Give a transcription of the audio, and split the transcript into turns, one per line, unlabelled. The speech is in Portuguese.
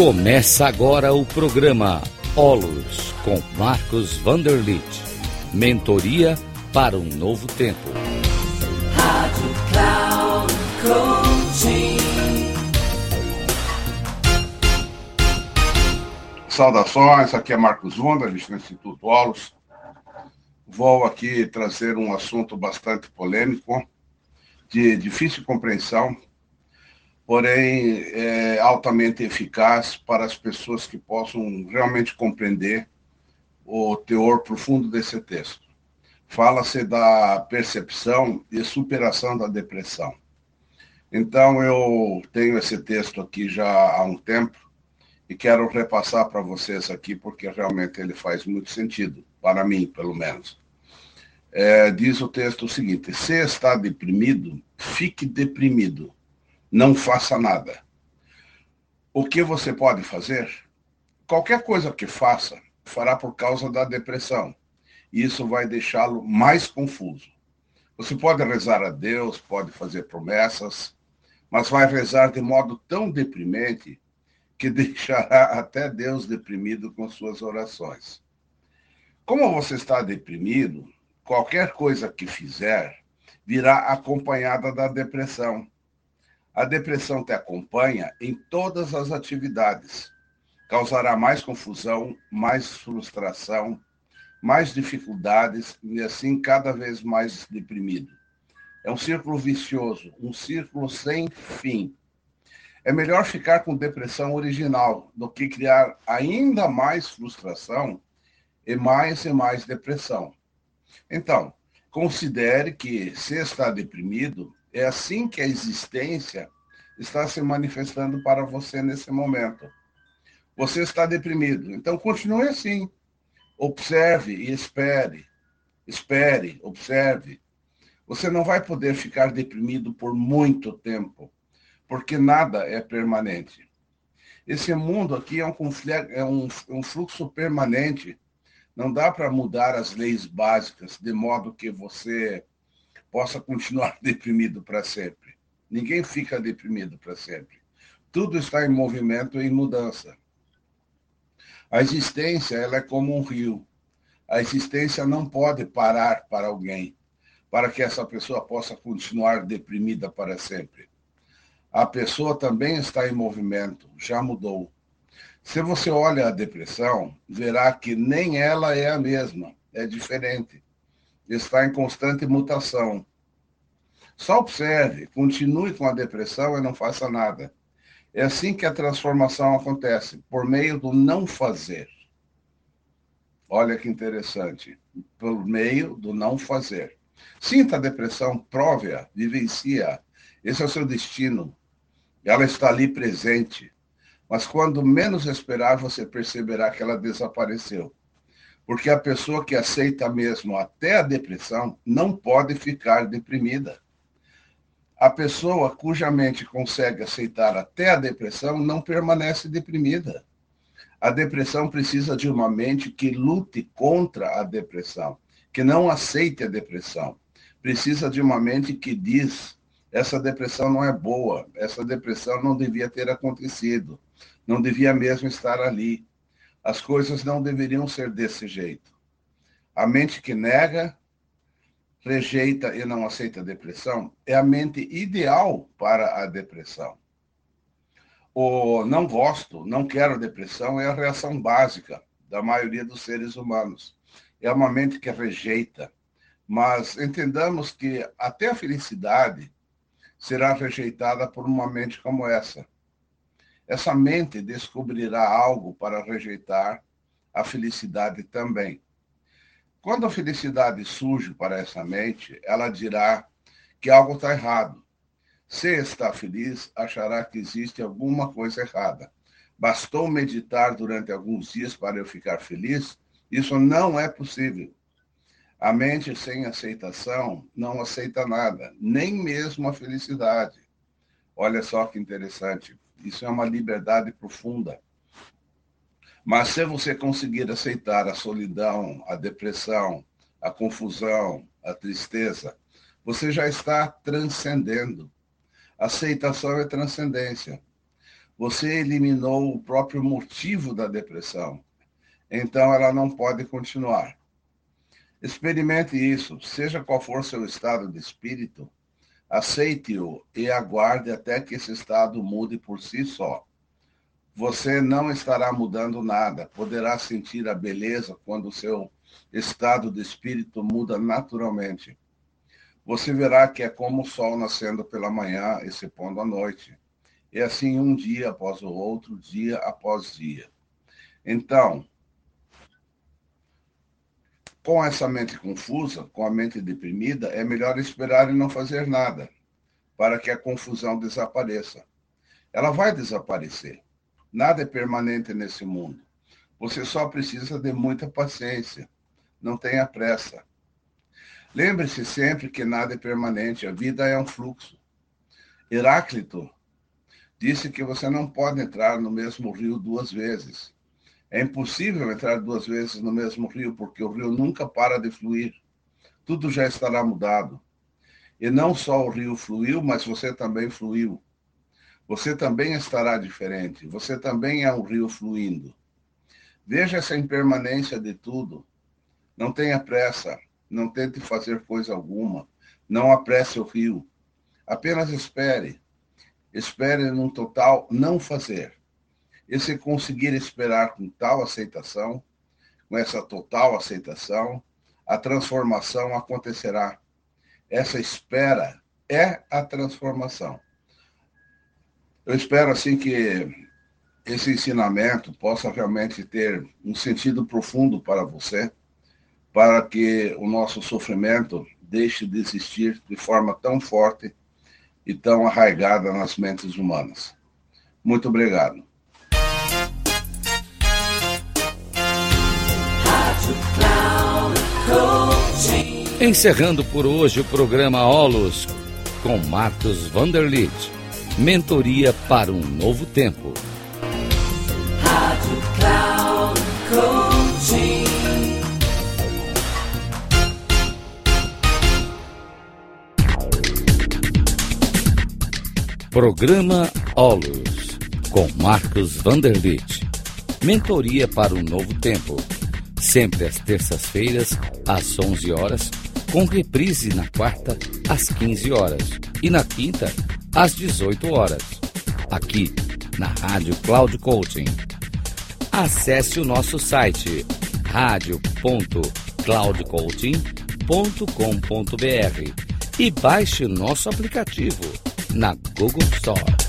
Começa agora o programa Olos com Marcos Vanderlit. Mentoria para um novo tempo. Rádio Cloud Coaching.
Saudações, aqui é Marcos Vanderlit do Instituto Olos. Vou aqui trazer um assunto bastante polêmico, de difícil compreensão, porém é, altamente eficaz para as pessoas que possam realmente compreender o teor profundo desse texto. Fala-se da percepção e superação da depressão. Então, eu tenho esse texto aqui já há um tempo e quero repassar para vocês aqui, porque realmente ele faz muito sentido, para mim, pelo menos. É, diz o texto o seguinte: se está deprimido, fique deprimido não faça nada. O que você pode fazer? Qualquer coisa que faça, fará por causa da depressão. E isso vai deixá-lo mais confuso. Você pode rezar a Deus, pode fazer promessas, mas vai rezar de modo tão deprimente que deixará até Deus deprimido com suas orações. Como você está deprimido, qualquer coisa que fizer virá acompanhada da depressão. A depressão te acompanha em todas as atividades. Causará mais confusão, mais frustração, mais dificuldades e assim cada vez mais deprimido. É um círculo vicioso, um círculo sem fim. É melhor ficar com depressão original do que criar ainda mais frustração e mais e mais depressão. Então, considere que se está deprimido, é assim que a existência está se manifestando para você nesse momento. Você está deprimido, então continue assim. Observe e espere. Espere, observe. Você não vai poder ficar deprimido por muito tempo, porque nada é permanente. Esse mundo aqui é um, é um, um fluxo permanente. Não dá para mudar as leis básicas de modo que você possa continuar deprimido para sempre. Ninguém fica deprimido para sempre. Tudo está em movimento e em mudança. A existência ela é como um rio. A existência não pode parar para alguém, para que essa pessoa possa continuar deprimida para sempre. A pessoa também está em movimento, já mudou. Se você olha a depressão, verá que nem ela é a mesma, é diferente está em constante mutação. Só observe, continue com a depressão e não faça nada. É assim que a transformação acontece, por meio do não fazer. Olha que interessante. Por meio do não fazer. Sinta a depressão, prove-a, vivencie-a. Esse é o seu destino. Ela está ali presente. Mas quando menos esperar, você perceberá que ela desapareceu. Porque a pessoa que aceita mesmo até a depressão não pode ficar deprimida. A pessoa cuja mente consegue aceitar até a depressão não permanece deprimida. A depressão precisa de uma mente que lute contra a depressão, que não aceite a depressão. Precisa de uma mente que diz: essa depressão não é boa, essa depressão não devia ter acontecido, não devia mesmo estar ali. As coisas não deveriam ser desse jeito. A mente que nega, rejeita e não aceita a depressão é a mente ideal para a depressão. O não gosto, não quero depressão é a reação básica da maioria dos seres humanos. É uma mente que rejeita. Mas entendamos que até a felicidade será rejeitada por uma mente como essa essa mente descobrirá algo para rejeitar a felicidade também. Quando a felicidade surge para essa mente, ela dirá que algo está errado. Se está feliz, achará que existe alguma coisa errada. Bastou meditar durante alguns dias para eu ficar feliz? Isso não é possível. A mente sem aceitação não aceita nada, nem mesmo a felicidade. Olha só que interessante. Isso é uma liberdade profunda. Mas se você conseguir aceitar a solidão, a depressão, a confusão, a tristeza, você já está transcendendo. Aceitação é transcendência. você eliminou o próprio motivo da depressão. Então ela não pode continuar. Experimente isso, seja qual for seu estado de espírito, aceite-o e aguarde até que esse estado mude por si só. Você não estará mudando nada, poderá sentir a beleza quando seu estado de espírito muda naturalmente. Você verá que é como o sol nascendo pela manhã e se pondo à noite. E assim um dia após o outro, dia após dia. Então, com essa mente confusa, com a mente deprimida, é melhor esperar e não fazer nada, para que a confusão desapareça. Ela vai desaparecer. Nada é permanente nesse mundo. Você só precisa de muita paciência. Não tenha pressa. Lembre-se sempre que nada é permanente, a vida é um fluxo. Heráclito disse que você não pode entrar no mesmo rio duas vezes. É impossível entrar duas vezes no mesmo rio, porque o rio nunca para de fluir. Tudo já estará mudado. E não só o rio fluiu, mas você também fluiu. Você também estará diferente. Você também é um rio fluindo. Veja essa impermanência de tudo. Não tenha pressa. Não tente fazer coisa alguma. Não apresse o rio. Apenas espere espere num total não fazer. E se conseguir esperar com tal aceitação, com essa total aceitação, a transformação acontecerá. Essa espera é a transformação. Eu espero assim que esse ensinamento possa realmente ter um sentido profundo para você, para que o nosso sofrimento deixe de existir de forma tão forte e tão arraigada nas mentes humanas. Muito obrigado.
Encerrando por hoje o programa Olos com Marcos Vanderlit. Mentoria para um novo tempo. Rádio Cloud. Programa Olus, com Marcos Vanderlit. Mentoria para um novo tempo. Sempre às terças-feiras, às 11 horas, com reprise na quarta, às 15 horas. E na quinta, às 18 horas. Aqui, na Rádio Cloud Coaching. Acesse o nosso site radio.cloudcoaching.com.br e baixe nosso aplicativo na Google Store.